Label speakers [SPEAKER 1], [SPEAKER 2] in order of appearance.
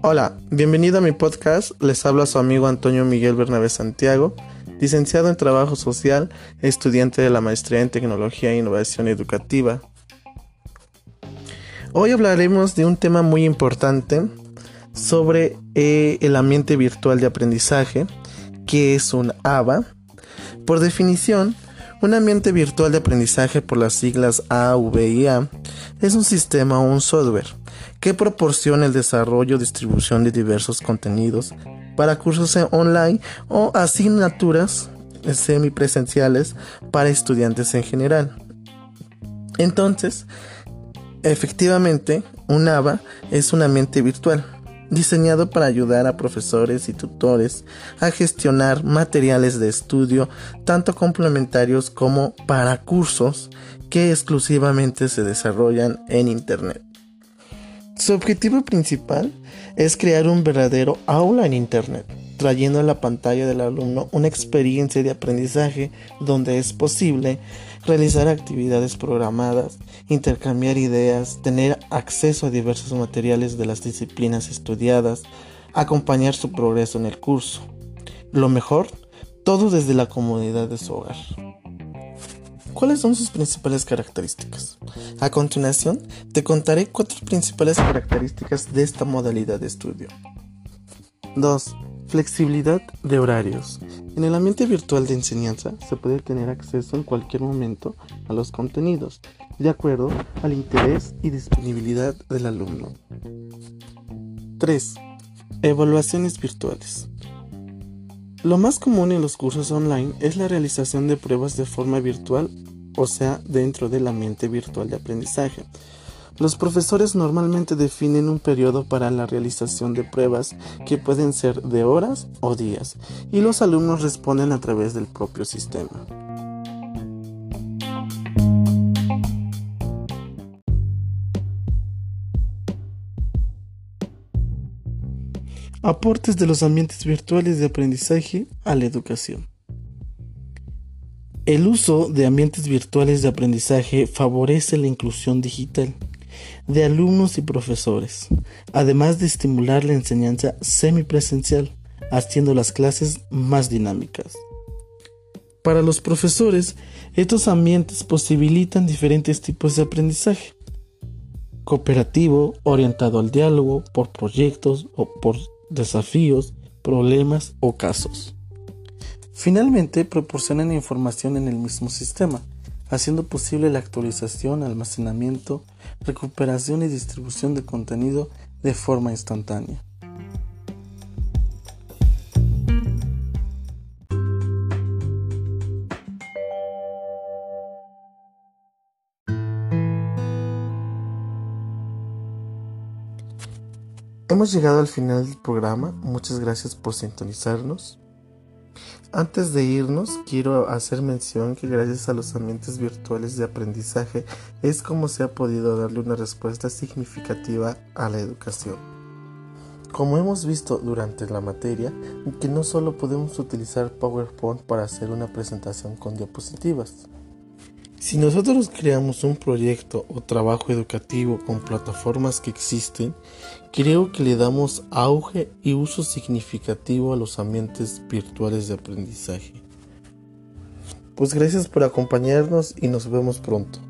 [SPEAKER 1] Hola, bienvenido a mi podcast. Les habla su amigo Antonio Miguel Bernabé Santiago, licenciado en Trabajo Social, estudiante de la Maestría en Tecnología e Innovación Educativa. Hoy hablaremos de un tema muy importante sobre eh, el ambiente virtual de aprendizaje, que es un ABA. Por definición, un ambiente virtual de aprendizaje por las siglas AVIA es un sistema o un software que proporciona el desarrollo y distribución de diversos contenidos para cursos online o asignaturas semipresenciales para estudiantes en general. Entonces, efectivamente, un ABA es un ambiente virtual diseñado para ayudar a profesores y tutores a gestionar materiales de estudio tanto complementarios como para cursos que exclusivamente se desarrollan en Internet. Su objetivo principal es crear un verdadero aula en Internet, trayendo a la pantalla del alumno una experiencia de aprendizaje donde es posible realizar actividades programadas, intercambiar ideas, tener acceso a diversos materiales de las disciplinas estudiadas, acompañar su progreso en el curso. Lo mejor, todo desde la comodidad de su hogar. ¿Cuáles son sus principales características? A continuación, te contaré cuatro principales características de esta modalidad de estudio. 2. Flexibilidad de horarios. En el ambiente virtual de enseñanza se puede tener acceso en cualquier momento a los contenidos, de acuerdo al interés y disponibilidad del alumno. 3. Evaluaciones virtuales. Lo más común en los cursos online es la realización de pruebas de forma virtual o sea, dentro del ambiente virtual de aprendizaje. Los profesores normalmente definen un periodo para la realización de pruebas que pueden ser de horas o días y los alumnos responden a través del propio sistema. Aportes de los ambientes virtuales de aprendizaje a la educación. El uso de ambientes virtuales de aprendizaje favorece la inclusión digital de alumnos y profesores, además de estimular la enseñanza semipresencial, haciendo las clases más dinámicas. Para los profesores, estos ambientes posibilitan diferentes tipos de aprendizaje. Cooperativo, orientado al diálogo, por proyectos o por desafíos, problemas o casos. Finalmente, proporcionan información en el mismo sistema, haciendo posible la actualización, almacenamiento, recuperación y distribución de contenido de forma instantánea. Hemos llegado al final del programa. Muchas gracias por sintonizarnos. Antes de irnos, quiero hacer mención que gracias a los ambientes virtuales de aprendizaje es como se ha podido darle una respuesta significativa a la educación. Como hemos visto durante la materia, que no solo podemos utilizar PowerPoint para hacer una presentación con diapositivas, si nosotros creamos un proyecto o trabajo educativo con plataformas que existen, creo que le damos auge y uso significativo a los ambientes virtuales de aprendizaje. Pues gracias por acompañarnos y nos vemos pronto.